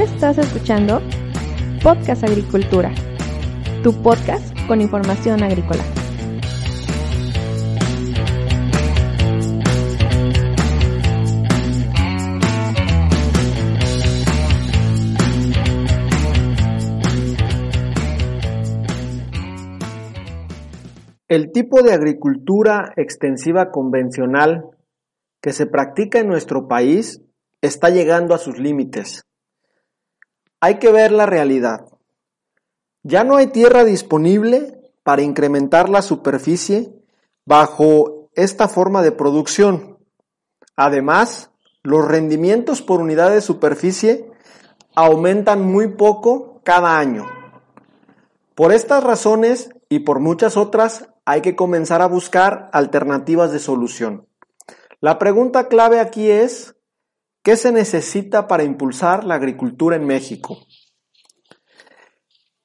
Estás escuchando Podcast Agricultura, tu podcast con información agrícola. El tipo de agricultura extensiva convencional que se practica en nuestro país está llegando a sus límites. Hay que ver la realidad. Ya no hay tierra disponible para incrementar la superficie bajo esta forma de producción. Además, los rendimientos por unidad de superficie aumentan muy poco cada año. Por estas razones y por muchas otras, hay que comenzar a buscar alternativas de solución. La pregunta clave aquí es, ¿qué se necesita para impulsar la agricultura en México?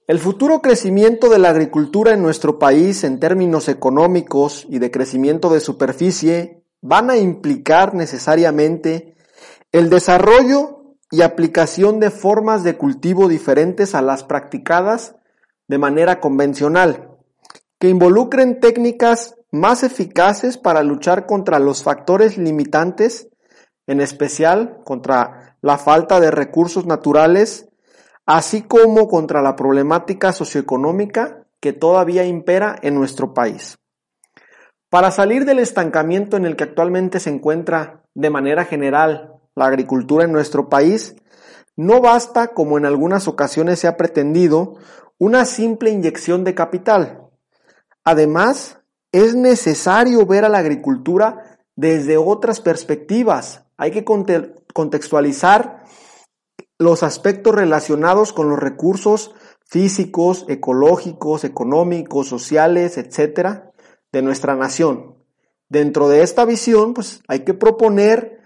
El futuro crecimiento de la agricultura en nuestro país en términos económicos y de crecimiento de superficie van a implicar necesariamente el desarrollo y aplicación de formas de cultivo diferentes a las practicadas de manera convencional que involucren técnicas más eficaces para luchar contra los factores limitantes, en especial contra la falta de recursos naturales, así como contra la problemática socioeconómica que todavía impera en nuestro país. Para salir del estancamiento en el que actualmente se encuentra de manera general la agricultura en nuestro país, no basta, como en algunas ocasiones se ha pretendido, una simple inyección de capital, Además, es necesario ver a la agricultura desde otras perspectivas. Hay que contextualizar los aspectos relacionados con los recursos físicos, ecológicos, económicos, sociales, etcétera, de nuestra nación. Dentro de esta visión, pues hay que proponer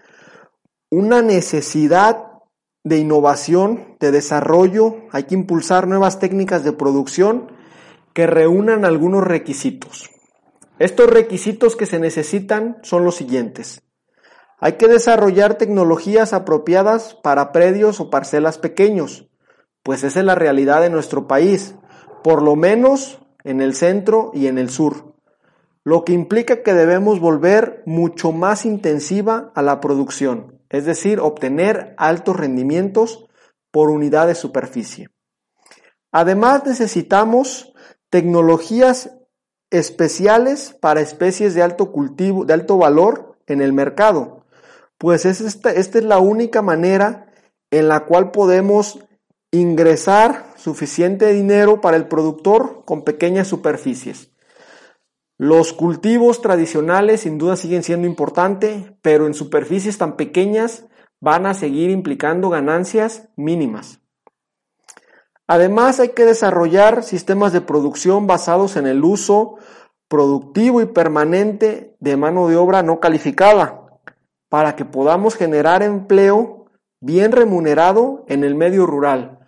una necesidad de innovación, de desarrollo, hay que impulsar nuevas técnicas de producción que reúnan algunos requisitos. Estos requisitos que se necesitan son los siguientes. Hay que desarrollar tecnologías apropiadas para predios o parcelas pequeños, pues esa es la realidad de nuestro país, por lo menos en el centro y en el sur, lo que implica que debemos volver mucho más intensiva a la producción, es decir, obtener altos rendimientos por unidad de superficie. Además necesitamos tecnologías especiales para especies de alto cultivo, de alto valor en el mercado. Pues esta, esta es la única manera en la cual podemos ingresar suficiente dinero para el productor con pequeñas superficies. Los cultivos tradicionales sin duda siguen siendo importantes, pero en superficies tan pequeñas van a seguir implicando ganancias mínimas. Además, hay que desarrollar sistemas de producción basados en el uso productivo y permanente de mano de obra no calificada, para que podamos generar empleo bien remunerado en el medio rural,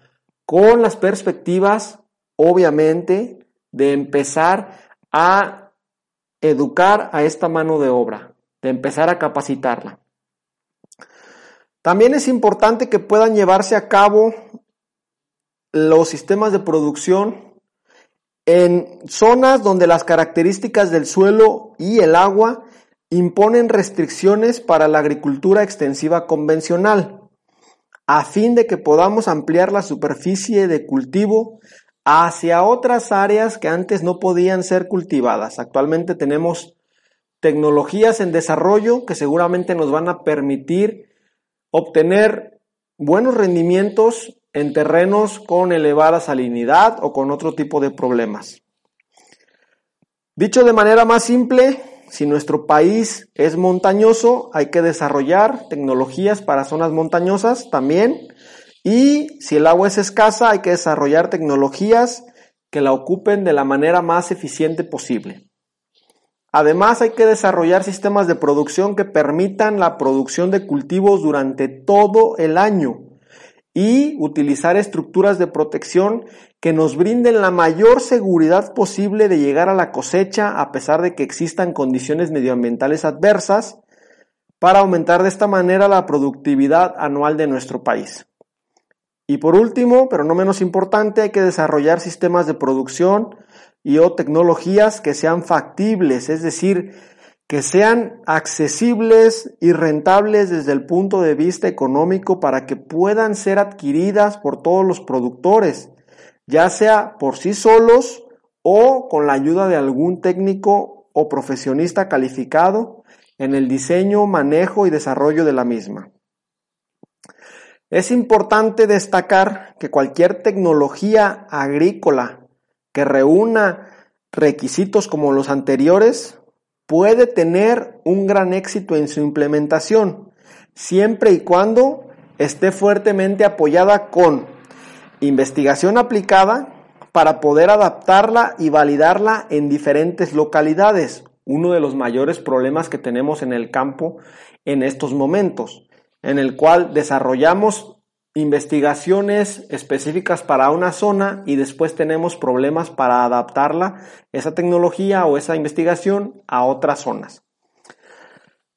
con las perspectivas, obviamente, de empezar a educar a esta mano de obra, de empezar a capacitarla. También es importante que puedan llevarse a cabo los sistemas de producción en zonas donde las características del suelo y el agua imponen restricciones para la agricultura extensiva convencional, a fin de que podamos ampliar la superficie de cultivo hacia otras áreas que antes no podían ser cultivadas. Actualmente tenemos tecnologías en desarrollo que seguramente nos van a permitir obtener buenos rendimientos en terrenos con elevada salinidad o con otro tipo de problemas. Dicho de manera más simple, si nuestro país es montañoso, hay que desarrollar tecnologías para zonas montañosas también. Y si el agua es escasa, hay que desarrollar tecnologías que la ocupen de la manera más eficiente posible. Además, hay que desarrollar sistemas de producción que permitan la producción de cultivos durante todo el año y utilizar estructuras de protección que nos brinden la mayor seguridad posible de llegar a la cosecha a pesar de que existan condiciones medioambientales adversas para aumentar de esta manera la productividad anual de nuestro país. Y por último, pero no menos importante, hay que desarrollar sistemas de producción y o tecnologías que sean factibles, es decir, que sean accesibles y rentables desde el punto de vista económico para que puedan ser adquiridas por todos los productores, ya sea por sí solos o con la ayuda de algún técnico o profesionista calificado en el diseño, manejo y desarrollo de la misma. Es importante destacar que cualquier tecnología agrícola que reúna requisitos como los anteriores puede tener un gran éxito en su implementación, siempre y cuando esté fuertemente apoyada con investigación aplicada para poder adaptarla y validarla en diferentes localidades, uno de los mayores problemas que tenemos en el campo en estos momentos en el cual desarrollamos investigaciones específicas para una zona y después tenemos problemas para adaptarla, esa tecnología o esa investigación a otras zonas.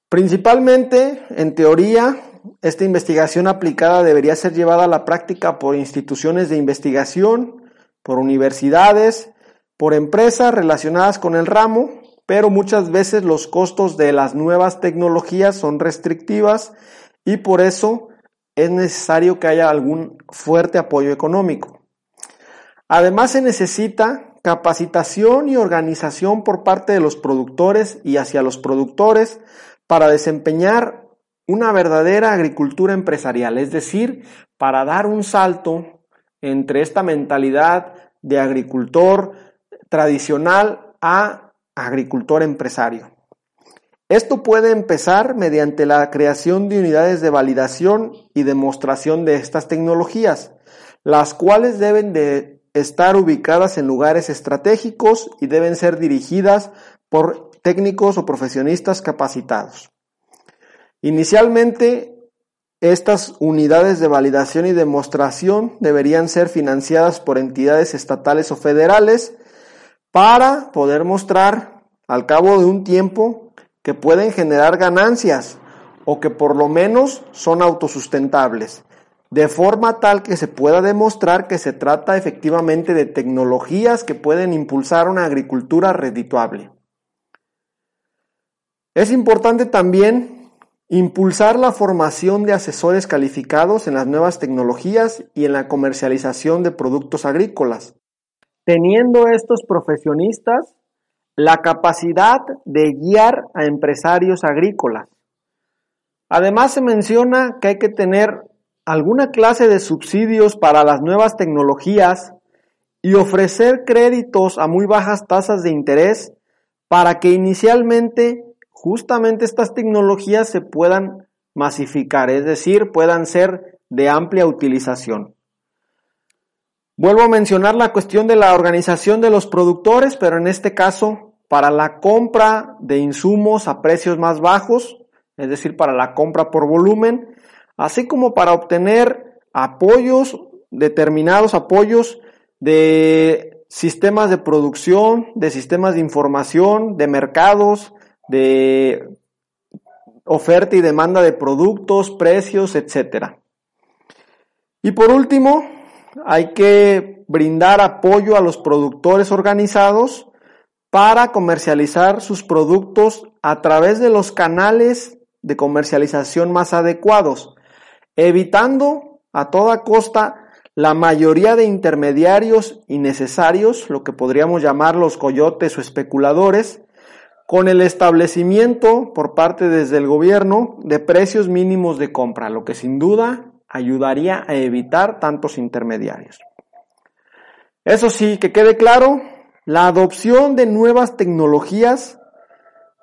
Principalmente, en teoría, esta investigación aplicada debería ser llevada a la práctica por instituciones de investigación, por universidades, por empresas relacionadas con el ramo, pero muchas veces los costos de las nuevas tecnologías son restrictivas y por eso es necesario que haya algún fuerte apoyo económico. Además se necesita capacitación y organización por parte de los productores y hacia los productores para desempeñar una verdadera agricultura empresarial, es decir, para dar un salto entre esta mentalidad de agricultor tradicional a agricultor empresario. Esto puede empezar mediante la creación de unidades de validación y demostración de estas tecnologías, las cuales deben de estar ubicadas en lugares estratégicos y deben ser dirigidas por técnicos o profesionistas capacitados. Inicialmente, estas unidades de validación y demostración deberían ser financiadas por entidades estatales o federales para poder mostrar al cabo de un tiempo que pueden generar ganancias o que por lo menos son autosustentables, de forma tal que se pueda demostrar que se trata efectivamente de tecnologías que pueden impulsar una agricultura redituable. Es importante también impulsar la formación de asesores calificados en las nuevas tecnologías y en la comercialización de productos agrícolas. Teniendo estos profesionistas la capacidad de guiar a empresarios agrícolas. Además se menciona que hay que tener alguna clase de subsidios para las nuevas tecnologías y ofrecer créditos a muy bajas tasas de interés para que inicialmente justamente estas tecnologías se puedan masificar, es decir, puedan ser de amplia utilización. Vuelvo a mencionar la cuestión de la organización de los productores, pero en este caso para la compra de insumos a precios más bajos, es decir, para la compra por volumen, así como para obtener apoyos, determinados apoyos de sistemas de producción, de sistemas de información, de mercados, de oferta y demanda de productos, precios, etc. Y por último, hay que brindar apoyo a los productores organizados para comercializar sus productos a través de los canales de comercialización más adecuados, evitando a toda costa la mayoría de intermediarios innecesarios, lo que podríamos llamar los coyotes o especuladores, con el establecimiento por parte desde el gobierno de precios mínimos de compra, lo que sin duda ayudaría a evitar tantos intermediarios. Eso sí, que quede claro, la adopción de nuevas tecnologías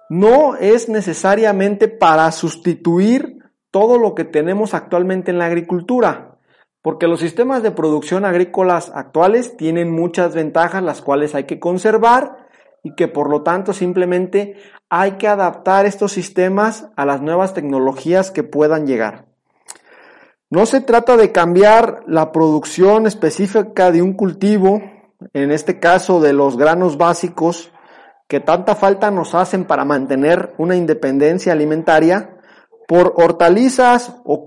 no es necesariamente para sustituir todo lo que tenemos actualmente en la agricultura, porque los sistemas de producción agrícolas actuales tienen muchas ventajas las cuales hay que conservar y que por lo tanto simplemente hay que adaptar estos sistemas a las nuevas tecnologías que puedan llegar. No se trata de cambiar la producción específica de un cultivo, en este caso de los granos básicos, que tanta falta nos hacen para mantener una independencia alimentaria, por hortalizas o,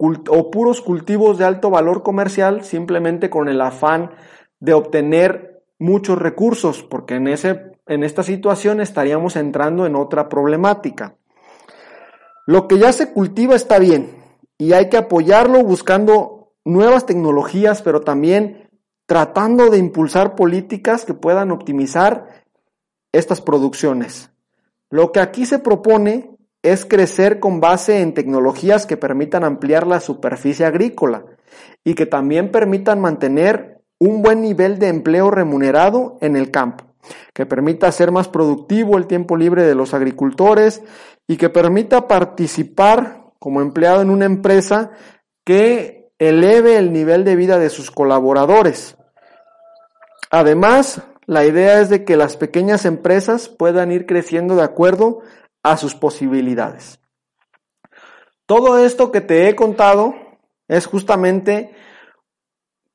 puros cultivos de alto valor comercial simplemente con el afán de obtener muchos recursos, porque en, ese, en esta situación estaríamos entrando en otra problemática. Lo que ya se cultiva está bien y hay que apoyarlo buscando nuevas tecnologías, pero también tratando de impulsar políticas que puedan optimizar estas producciones. Lo que aquí se propone es crecer con base en tecnologías que permitan ampliar la superficie agrícola y que también permitan mantener un buen nivel de empleo remunerado en el campo, que permita ser más productivo el tiempo libre de los agricultores y que permita participar como empleado en una empresa que eleve el nivel de vida de sus colaboradores. Además, la idea es de que las pequeñas empresas puedan ir creciendo de acuerdo a sus posibilidades. Todo esto que te he contado es justamente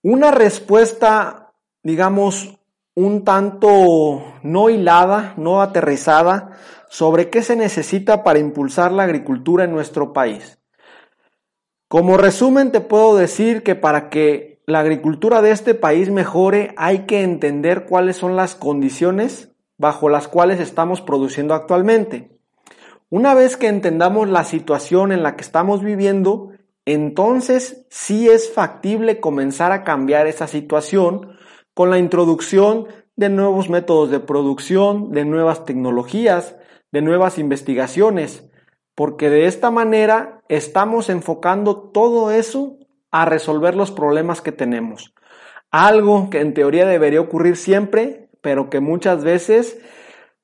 una respuesta, digamos, un tanto no hilada, no aterrizada, sobre qué se necesita para impulsar la agricultura en nuestro país. Como resumen te puedo decir que para que la agricultura de este país mejore hay que entender cuáles son las condiciones bajo las cuales estamos produciendo actualmente. Una vez que entendamos la situación en la que estamos viviendo, entonces sí es factible comenzar a cambiar esa situación con la introducción de nuevos métodos de producción, de nuevas tecnologías, de nuevas investigaciones, porque de esta manera estamos enfocando todo eso a resolver los problemas que tenemos. Algo que en teoría debería ocurrir siempre, pero que muchas veces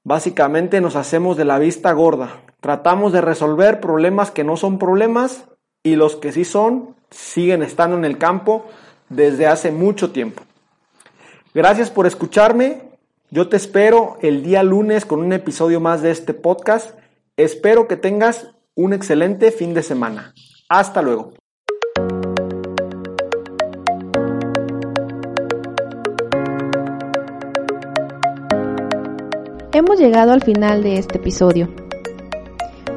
básicamente nos hacemos de la vista gorda. Tratamos de resolver problemas que no son problemas y los que sí son siguen estando en el campo desde hace mucho tiempo. Gracias por escucharme. Yo te espero el día lunes con un episodio más de este podcast. Espero que tengas un excelente fin de semana. Hasta luego. Hemos llegado al final de este episodio.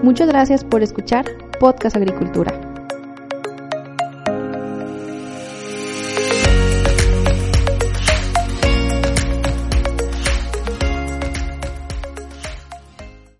Muchas gracias por escuchar Podcast Agricultura.